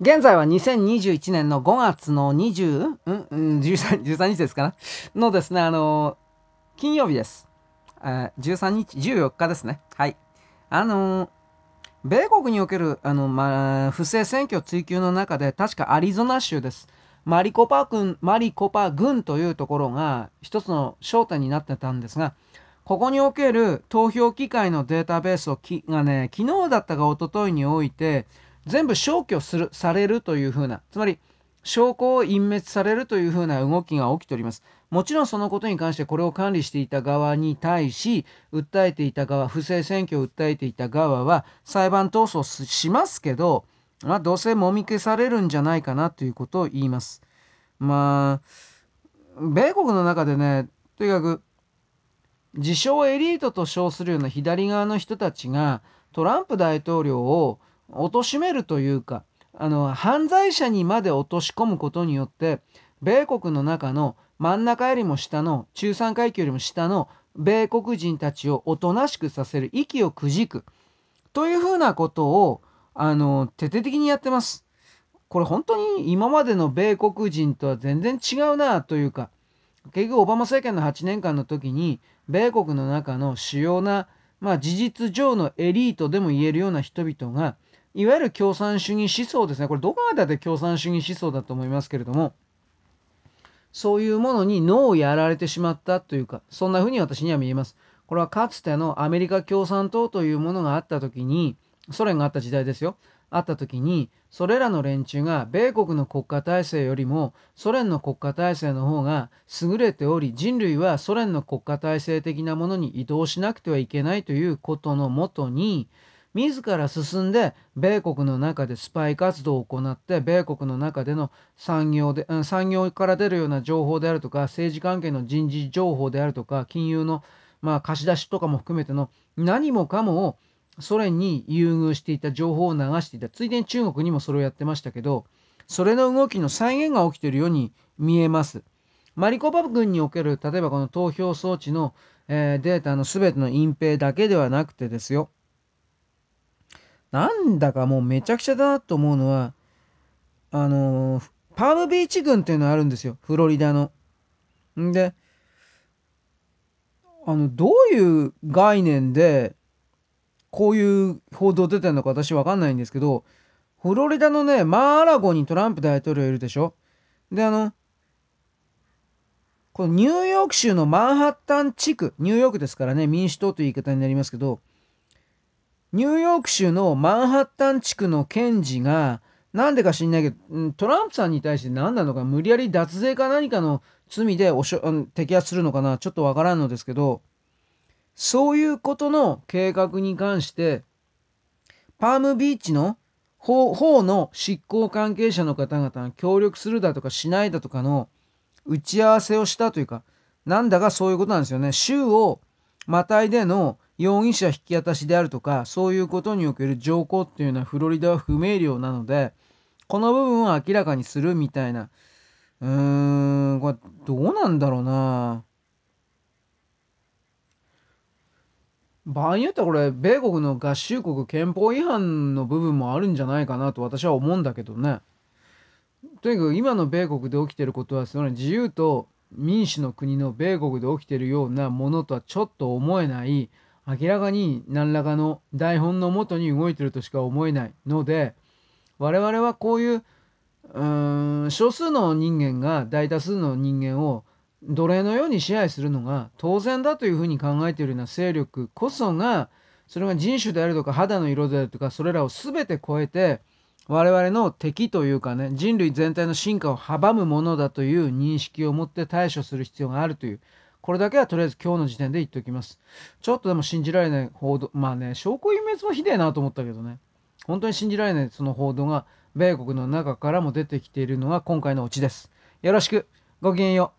現在は2021年の5月の20、うんうん、13, 13日ですかな？のですね、あのー、金曜日です。えー、13日、14日ですね。はい。あのー、米国における、あの、まあ、不正選挙追及の中で、確かアリゾナ州です。マリコパ郡、マリコパ郡というところが一つの焦点になってたんですが、ここにおける投票機会のデータベースをきがね、昨日だったか一昨日において、全部消去する、されるというふうな、つまり、証拠を隠滅されるというふうな動きが起きております。もちろんそのことに関してこれを管理していた側に対し、訴えていた側、不正選挙を訴えていた側は裁判闘争しますけど、まあ、どうせもみ消されるんじゃないかなということを言います。まあ、米国の中でね、とにかく、自称エリートと称するような左側の人たちがトランプ大統領を貶めるというかあの犯罪者にまで落とし込むことによって米国の中の真ん中よりも下の中産階級よりも下の米国人たちをおとなしくさせる息をくじくというふうなことをあの徹底的にやってます。これ本当に今までの米国人とは全然違うなというか結局オバマ政権の8年間の時に米国の中の主要な、まあ、事実上のエリートでも言えるような人々がいわゆる共産主義思想ですね。これどこまでで共産主義思想だと思いますけれども、そういうものに脳をやられてしまったというか、そんな風に私には見えます。これはかつてのアメリカ共産党というものがあった時に、ソ連があった時代ですよ。あった時に、それらの連中が米国の国家体制よりもソ連の国家体制の方が優れており、人類はソ連の国家体制的なものに移動しなくてはいけないということのもとに、自ら進んで米国の中でスパイ活動を行って米国の中での産業で産業から出るような情報であるとか政治関係の人事情報であるとか金融のまあ貸し出しとかも含めての何もかもをソ連に優遇していた情報を流していたついでに中国にもそれをやってましたけどそれの動きの再現が起きているように見えます。マリコパ軍における例えばこの投票装置の、えー、データの全ての隠蔽だけではなくてですよなんだかもうめちゃくちゃだなと思うのは、あのー、パームビーチ群っていうのがあるんですよ、フロリダの。んで、あの、どういう概念で、こういう報道出てるのか私わかんないんですけど、フロリダのね、マーアラゴにトランプ大統領いるでしょで、あの、このニューヨーク州のマンハッタン地区、ニューヨークですからね、民主党という言い方になりますけど、ニューヨーク州のマンハッタン地区の検事が、なんでか知んないけど、トランプさんに対して何なのか、無理やり脱税か何かの罪でおしょ摘発するのかな、ちょっとわからんのですけど、そういうことの計画に関して、パームビーチの方の執行関係者の方々が協力するだとかしないだとかの打ち合わせをしたというか、なんだかそういうことなんですよね。州をまたいでの容疑者引き渡しであるとか、そういうことにおける条項っていうのはフロリダは不明瞭なので、この部分を明らかにするみたいな。うーん、これどうなんだろうな。場合によってはこれ、米国の合衆国憲法違反の部分もあるんじゃないかなと私は思うんだけどね。とにかく今の米国で起きてることは、その自由と民主の国の米国で起きてるようなものとはちょっと思えない、明らかに何らかの台本のもとに動いてるとしか思えないので我々はこういううーん少数の人間が大多数の人間を奴隷のように支配するのが当然だというふうに考えているような勢力こそがそれが人種であるとか肌の色であるとかそれらを全て超えて我々の敵というかね人類全体の進化を阻むものだという認識を持って対処する必要があるというこれだけはとりあえず今日の時点で言っておきます。ちょっとでも信じられない報道、まあね、証拠隠滅もひでえなと思ったけどね。本当に信じられないその報道が米国の中からも出てきているのが今回のオチです。よろしく。ごきげんよう。